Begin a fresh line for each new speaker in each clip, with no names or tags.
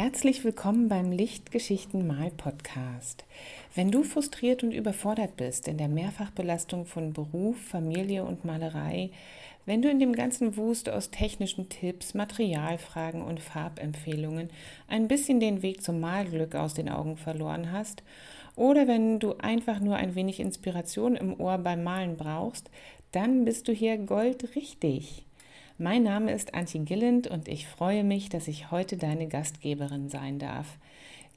Herzlich willkommen beim Lichtgeschichten Mal Podcast. Wenn du frustriert und überfordert bist in der Mehrfachbelastung von Beruf, Familie und Malerei, wenn du in dem ganzen Wust aus technischen Tipps, Materialfragen und Farbempfehlungen ein bisschen den Weg zum Malglück aus den Augen verloren hast, oder wenn du einfach nur ein wenig Inspiration im Ohr beim Malen brauchst, dann bist du hier goldrichtig. Mein Name ist Antje Gilland und ich freue mich, dass ich heute deine Gastgeberin sein darf.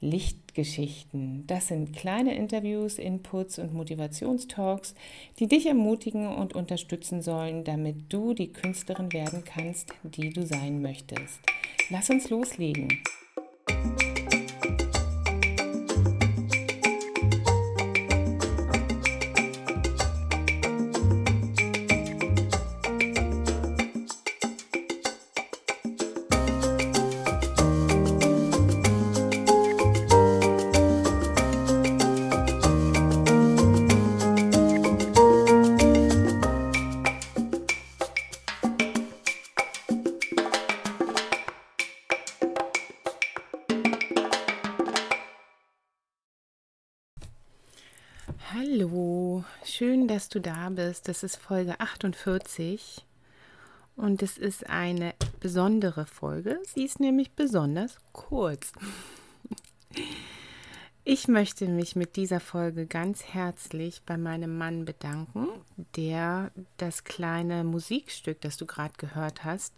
Lichtgeschichten, das sind kleine Interviews, Inputs und Motivationstalks, die dich ermutigen und unterstützen sollen, damit du die Künstlerin werden kannst, die du sein möchtest. Lass uns loslegen. Schön, dass du da bist. Das ist Folge 48 und es ist eine besondere Folge. Sie ist nämlich besonders kurz. Ich möchte mich mit dieser Folge ganz herzlich bei meinem Mann bedanken, der das kleine Musikstück, das du gerade gehört hast,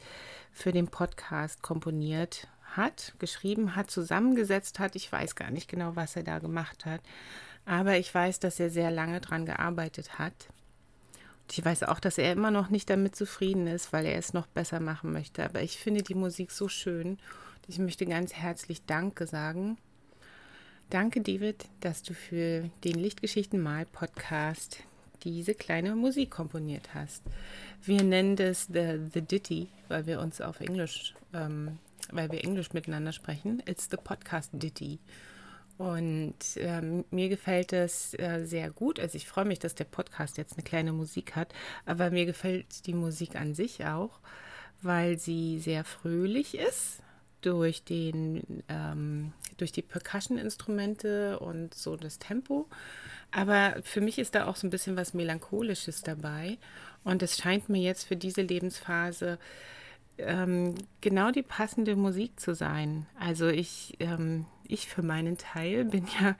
für den Podcast komponiert hat, geschrieben hat, zusammengesetzt hat. Ich weiß gar nicht genau, was er da gemacht hat. Aber ich weiß, dass er sehr lange daran gearbeitet hat. Und ich weiß auch, dass er immer noch nicht damit zufrieden ist, weil er es noch besser machen möchte. Aber ich finde die Musik so schön. Ich möchte ganz herzlich Danke sagen. Danke, David, dass du für den Lichtgeschichten Mal Podcast diese kleine Musik komponiert hast. Wir nennen das The, the Ditty, weil wir uns auf Englisch, ähm, weil wir Englisch miteinander sprechen. It's the Podcast Ditty. Und ähm, mir gefällt es äh, sehr gut. Also ich freue mich, dass der Podcast jetzt eine kleine Musik hat, aber mir gefällt die Musik an sich auch, weil sie sehr fröhlich ist durch den ähm, durch die Percussion-Instrumente und so das Tempo. Aber für mich ist da auch so ein bisschen was Melancholisches dabei. Und es scheint mir jetzt für diese Lebensphase ähm, genau die passende Musik zu sein. Also ich, ähm, ich für meinen Teil bin ja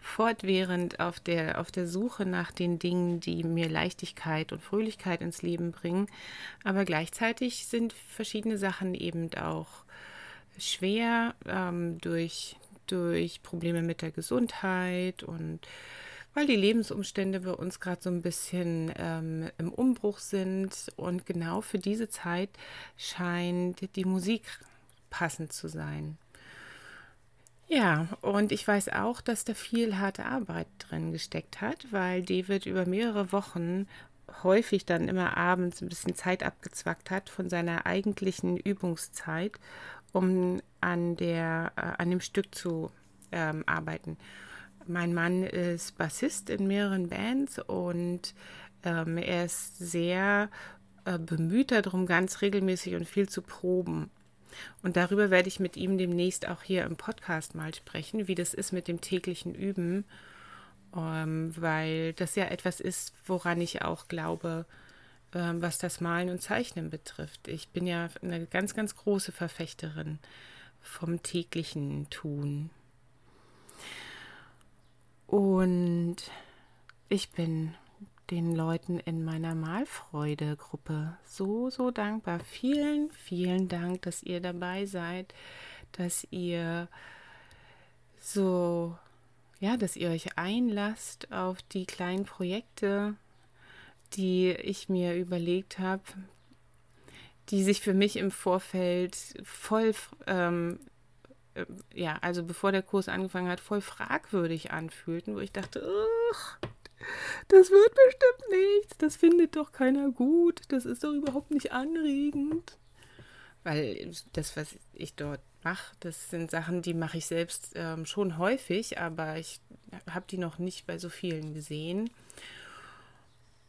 fortwährend auf der, auf der Suche nach den Dingen, die mir Leichtigkeit und Fröhlichkeit ins Leben bringen. Aber gleichzeitig sind verschiedene Sachen eben auch schwer ähm, durch, durch Probleme mit der Gesundheit und weil die Lebensumstände bei uns gerade so ein bisschen ähm, im Umbruch sind. Und genau für diese Zeit scheint die Musik passend zu sein. Ja, und ich weiß auch, dass da viel harte Arbeit drin gesteckt hat, weil David über mehrere Wochen häufig dann immer abends ein bisschen Zeit abgezwackt hat von seiner eigentlichen Übungszeit, um an, der, äh, an dem Stück zu ähm, arbeiten. Mein Mann ist Bassist in mehreren Bands und ähm, er ist sehr äh, bemüht darum, ganz regelmäßig und viel zu proben. Und darüber werde ich mit ihm demnächst auch hier im Podcast mal sprechen, wie das ist mit dem täglichen Üben, ähm, weil das ja etwas ist, woran ich auch glaube, ähm, was das Malen und Zeichnen betrifft. Ich bin ja eine ganz, ganz große Verfechterin vom täglichen Tun. Und ich bin den Leuten in meiner Malfreude-Gruppe so, so dankbar. Vielen, vielen Dank, dass ihr dabei seid, dass ihr so, ja, dass ihr euch einlasst auf die kleinen Projekte, die ich mir überlegt habe, die sich für mich im Vorfeld voll ähm, äh, ja, also bevor der Kurs angefangen hat, voll fragwürdig anfühlten, wo ich dachte, das wird bestimmt nichts, das findet doch keiner gut, das ist doch überhaupt nicht anregend. Weil das, was ich dort mache, das sind Sachen, die mache ich selbst ähm, schon häufig, aber ich habe die noch nicht bei so vielen gesehen.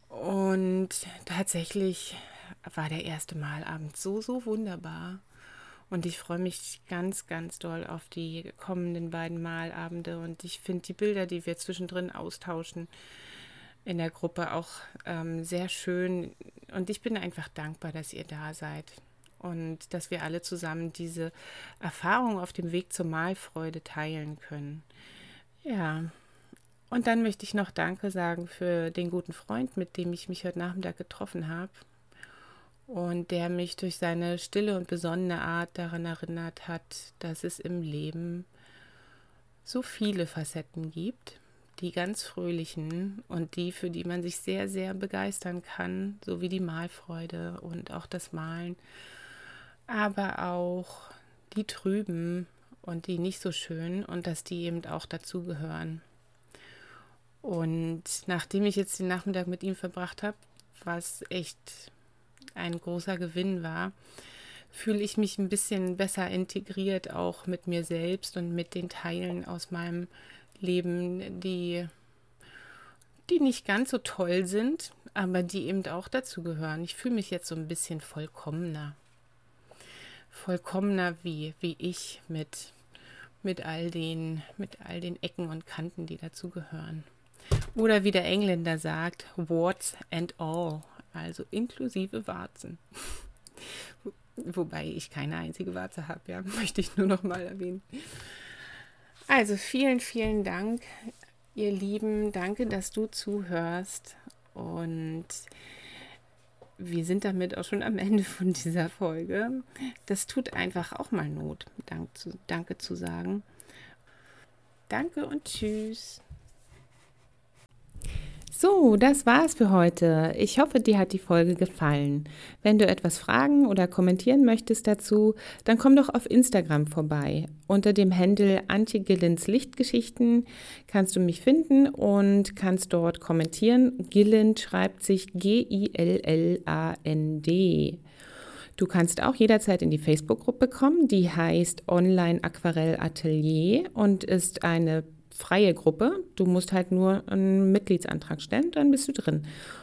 Und tatsächlich war der erste Malabend so, so wunderbar. Und ich freue mich ganz, ganz doll auf die kommenden beiden Malabende. Und ich finde die Bilder, die wir zwischendrin austauschen, in der Gruppe auch ähm, sehr schön. Und ich bin einfach dankbar, dass ihr da seid und dass wir alle zusammen diese Erfahrung auf dem Weg zur Malfreude teilen können. Ja. Und dann möchte ich noch Danke sagen für den guten Freund, mit dem ich mich heute Nachmittag getroffen habe und der mich durch seine stille und besonnene Art daran erinnert hat, dass es im Leben so viele Facetten gibt, die ganz fröhlichen und die, für die man sich sehr, sehr begeistern kann, so wie die Malfreude und auch das Malen, aber auch die trüben und die nicht so schön und dass die eben auch dazugehören. Und nachdem ich jetzt den Nachmittag mit ihm verbracht habe, was echt ein großer Gewinn war, fühle ich mich ein bisschen besser integriert, auch mit mir selbst und mit den Teilen aus meinem Leben, die, die nicht ganz so toll sind, aber die eben auch dazu gehören. Ich fühle mich jetzt so ein bisschen vollkommener. Vollkommener wie, wie ich mit, mit, all den, mit all den Ecken und Kanten, die dazu gehören. Oder wie der Engländer sagt, warts and all also inklusive Warzen. Wobei ich keine einzige Warze habe, ja, möchte ich nur noch mal erwähnen. Also vielen, vielen Dank, ihr Lieben. Danke, dass du zuhörst. Und wir sind damit auch schon am Ende von dieser Folge. Das tut einfach auch mal Not, Dank zu, Danke zu sagen. Danke und tschüss. So, das war's für heute. Ich hoffe, dir hat die Folge gefallen. Wenn du etwas fragen oder kommentieren möchtest dazu, dann komm doch auf Instagram vorbei. Unter dem Handle Antje Gillens Lichtgeschichten kannst du mich finden und kannst dort kommentieren. Gillen schreibt sich G-I-L-L-A-N-D. Du kannst auch jederzeit in die Facebook-Gruppe kommen, die heißt Online Aquarell Atelier und ist eine freie Gruppe. Du musst halt nur einen Mitgliedsantrag stellen, dann bist du drin.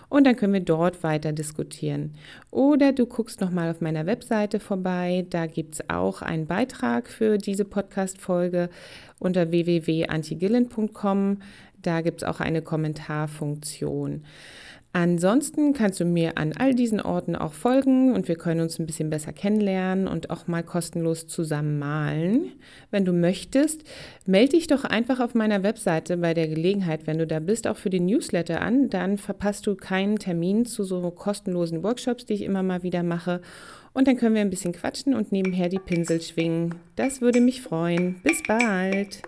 Und dann können wir dort weiter diskutieren. Oder du guckst nochmal auf meiner Webseite vorbei. Da gibt es auch einen Beitrag für diese Podcast-Folge unter www.antigillen.com. Da gibt es auch eine Kommentarfunktion. Ansonsten kannst du mir an all diesen Orten auch folgen und wir können uns ein bisschen besser kennenlernen und auch mal kostenlos zusammen malen. Wenn du möchtest, melde dich doch einfach auf meiner Webseite bei der Gelegenheit, wenn du da bist, auch für den Newsletter an. Dann verpasst du keinen Termin zu so kostenlosen Workshops, die ich immer mal wieder mache. Und dann können wir ein bisschen quatschen und nebenher die Pinsel schwingen. Das würde mich freuen. Bis bald!